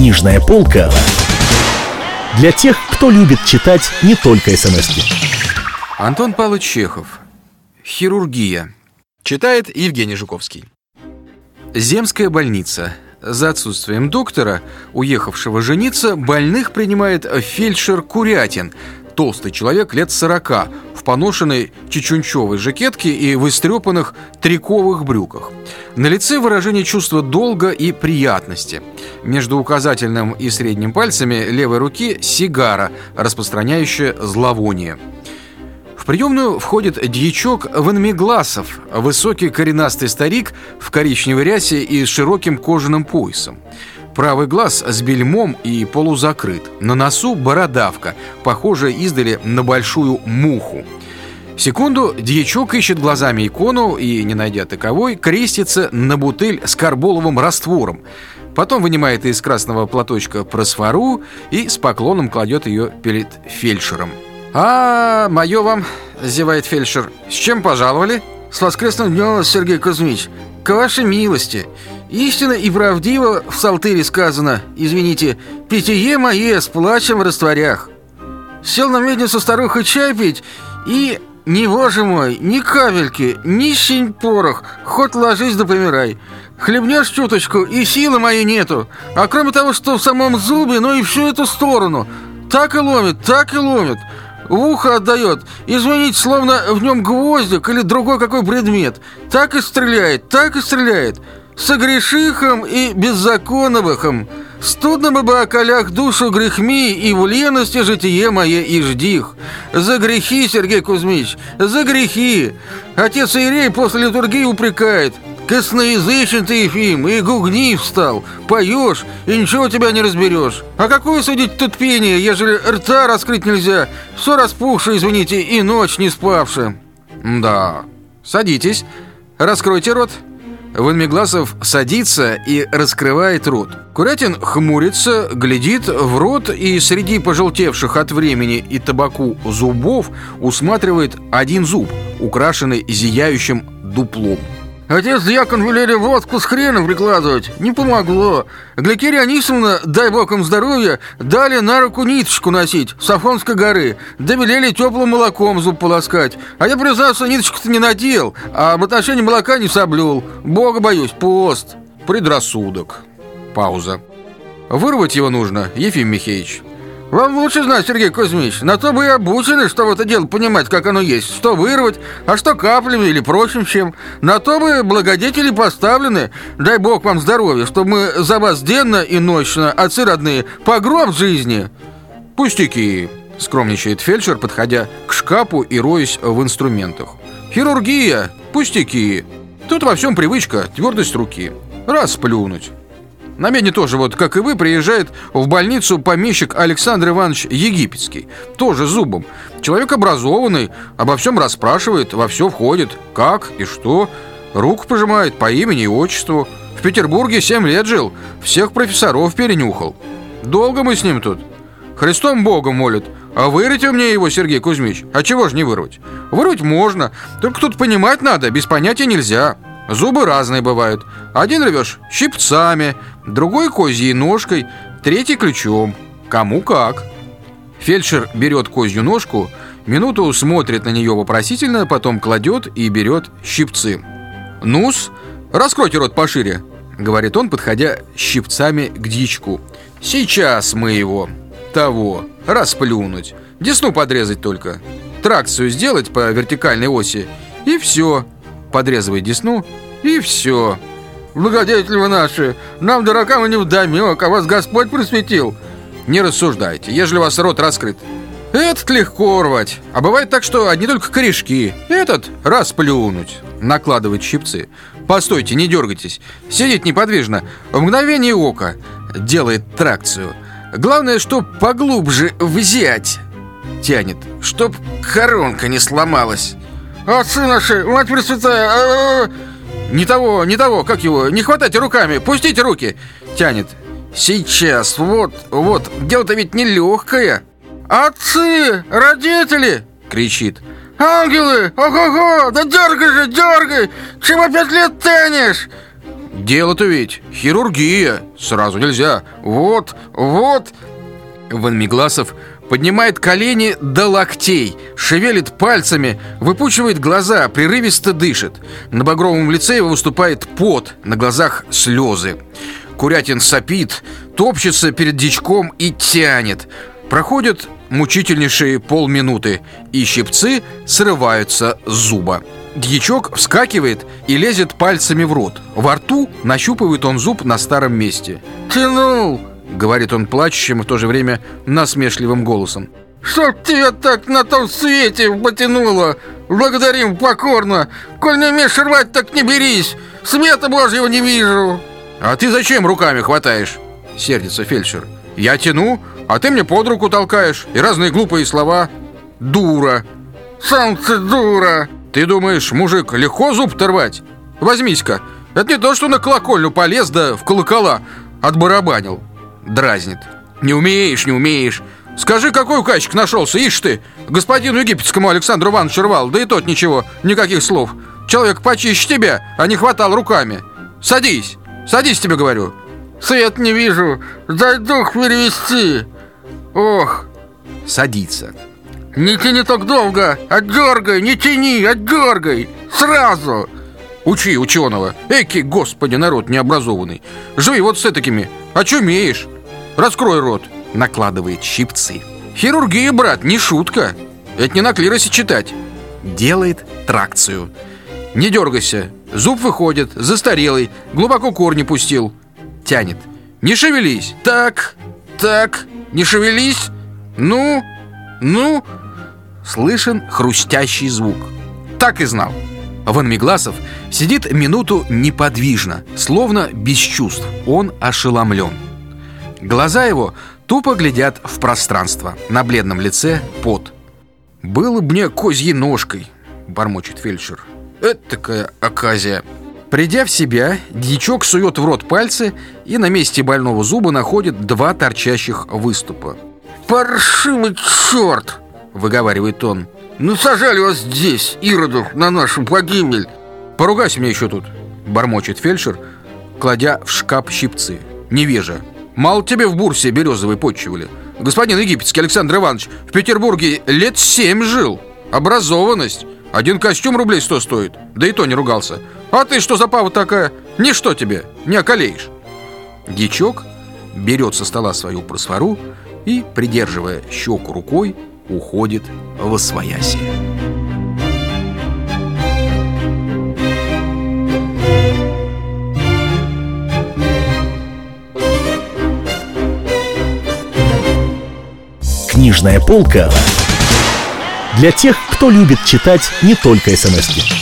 Книжная полка для тех, кто любит читать не только смс -ки. Антон Павлович Чехов. Хирургия. Читает Евгений Жуковский. Земская больница. За отсутствием доктора, уехавшего жениться, больных принимает фельдшер Курятин, толстый человек лет 40, в поношенной чечунчевой жакетке и в истрепанных триковых брюках. На лице выражение чувства долга и приятности. Между указательным и средним пальцами левой руки сигара, распространяющая зловоние. В приемную входит дьячок Ванмигласов, высокий коренастый старик в коричневой рясе и с широким кожаным поясом. Правый глаз с бельмом и полузакрыт. На носу бородавка, похожая издали на большую муху. Секунду дьячок ищет глазами икону и, не найдя таковой, крестится на бутыль с карболовым раствором. Потом вынимает из красного платочка просфору и с поклоном кладет ее перед фельдшером. «А, мое вам!» – зевает фельдшер. «С чем пожаловали?» «С воскресным днем, Сергей Кузьмич! К вашей милости! Истинно и правдиво в Салтыре сказано, извините, питье мое с плачем в растворях. Сел на медницу старуха чай пить и, не боже мой, ни капельки, ни синь порох, хоть ложись да помирай. Хлебнешь чуточку, и силы моей нету. А кроме того, что в самом зубе, ну и всю эту сторону. Так и ломит, так и ломит в ухо отдает. Извините, словно в нем гвоздик или другой какой предмет. Так и стреляет, так и стреляет. Согрешихом и беззаконовыхом. Студно бы о колях душу грехми и в лености житие мое и ждих. За грехи, Сергей Кузьмич, за грехи. Отец Ирей после литургии упрекает. Косноязычен ты, Ефим, и гугни встал. Поешь, и ничего тебя не разберешь. А какое судить тут пение, ежели рта раскрыть нельзя? Все распухшее, извините, и ночь не спавшая. Да, садитесь, раскройте рот. Ванмегласов садится и раскрывает рот. Курятин хмурится, глядит в рот и среди пожелтевших от времени и табаку зубов усматривает один зуб, украшенный зияющим дуплом. Отец дьякон велели водку с хреном прикладывать. Не помогло. Гликерия Анисовна, дай бог им здоровья, дали на руку ниточку носить с Афонской горы. Да велели теплым молоком зуб полоскать. А я, признаться, ниточку-то не надел, а об отношении молока не соблюл. Бога боюсь, пост. Предрассудок. Пауза. Вырвать его нужно, Ефим Михеевич. Вам лучше знать, Сергей Кузьмич. На то бы и обучены, что в это дело понимать, как оно есть. Что вырвать, а что каплями или прочим чем. На то бы благодетели поставлены. Дай бог вам здоровья, чтобы мы за вас денно и ночно, отцы родные, погроб жизни. Пустяки, скромничает фельдшер, подходя к шкафу и роясь в инструментах. Хирургия, пустяки. Тут во всем привычка, твердость руки. Раз плюнуть. На Медне тоже, вот как и вы, приезжает в больницу помещик Александр Иванович Египетский. Тоже зубом. Человек образованный, обо всем расспрашивает, во все входит. Как и что. Руку пожимает по имени и отчеству. В Петербурге 7 лет жил, всех профессоров перенюхал. Долго мы с ним тут. Христом Богом молит. А вырвите мне его, Сергей Кузьмич. А чего ж не вырвать? Вырвать можно, только тут понимать надо, без понятия нельзя. Зубы разные бывают. Один рвешь щипцами, другой козьей ножкой, третий ключом. Кому как. Фельдшер берет козью ножку, минуту смотрит на нее вопросительно, потом кладет и берет щипцы. «Ну-с, раскройте рот пошире», — говорит он, подходя щипцами к дичку. «Сейчас мы его, того, расплюнуть, десну подрезать только, тракцию сделать по вертикальной оси, и все» подрезывает десну, и все. Благодетели вы наши, нам, дуракам, и не вдомек, а вас Господь просветил. Не рассуждайте, ежели у вас рот раскрыт. Этот легко рвать, а бывает так, что одни только корешки. Этот расплюнуть. Накладывает щипцы. Постойте, не дергайтесь. Сидеть неподвижно. В мгновение ока. Делает тракцию. Главное, чтоб поглубже взять. Тянет, чтоб коронка не сломалась. Отцы наши, мать пресвятая! А -а -а! Не того, не того, как его? Не хватайте руками, пустите руки! Тянет. Сейчас, вот, вот, дело-то ведь нелегкое. Отцы, родители! Кричит. Ангелы, ого-го, да дергай же, дергай! Чем опять лет тянешь? Дело-то ведь хирургия, сразу нельзя. Вот, вот. Ван Мигласов поднимает колени до локтей, шевелит пальцами, выпучивает глаза, прерывисто дышит. На багровом лице его выступает пот, на глазах слезы. Курятин сопит, топчется перед дичком и тянет. Проходят мучительнейшие полминуты, и щипцы срываются с зуба. Дьячок вскакивает и лезет пальцами в рот. Во рту нащупывает он зуб на старом месте. «Тянул!» — говорит он плачущим и в то же время насмешливым голосом. «Чтоб тебя так на том свете потянуло! Благодарим покорно! Коль не умеешь рвать, так не берись! Света Божьего не вижу!» «А ты зачем руками хватаешь?» — сердится фельдшер. «Я тяну, а ты мне под руку толкаешь и разные глупые слова. Дура!» «Сам ты дура!» «Ты думаешь, мужик, легко зуб торвать? Возьмись-ка, это не то, что на колокольню полез, да в колокола отбарабанил!» Дразнит. «Не умеешь, не умеешь!» Скажи, какой указчик нашелся, ишь ты. Господину египетскому Александру Ивановичу рвал Да и тот ничего, никаких слов. Человек почище тебя, а не хватал руками. Садись, садись, тебе говорю Свет не вижу, дай дух перевести Ох Садится Не тяни так долго, отдергай, не тяни, отдергай. Сразу Учи ученого. Эки, господи, народ необразованный. Живи вот с такими, очумеешь Раскрой рот накладывает щипцы. Хирургия, брат, не шутка. Это не на клиросе читать. Делает тракцию. Не дергайся. Зуб выходит, застарелый, глубоко корни пустил. Тянет. Не шевелись. Так, так, не шевелись. Ну, ну. Слышен хрустящий звук. Так и знал. Ван Мигласов сидит минуту неподвижно, словно без чувств. Он ошеломлен. Глаза его Тупо глядят в пространство. На бледном лице пот. «Было бы мне козьей ножкой», — бормочет фельдшер. «Это такая оказия». Придя в себя, дьячок сует в рот пальцы и на месте больного зуба находит два торчащих выступа. «Паршивый черт!» — выговаривает он. «Ну сажали вас здесь, иродов, на нашу погибель!» «Поругайся мне еще тут!» — бормочет фельдшер, кладя в шкаф щипцы. «Невежа!» Мало тебе в бурсе березовой почивали. Господин египетский Александр Иванович в Петербурге лет семь жил. Образованность. Один костюм рублей сто стоит. Да и то не ругался. А ты что за пава такая? Ничто тебе, не околеешь. Дичок берет со стола свою просфору и, придерживая щеку рукой, уходит в освоясие. Книжная полка для тех, кто любит читать не только смс -ки.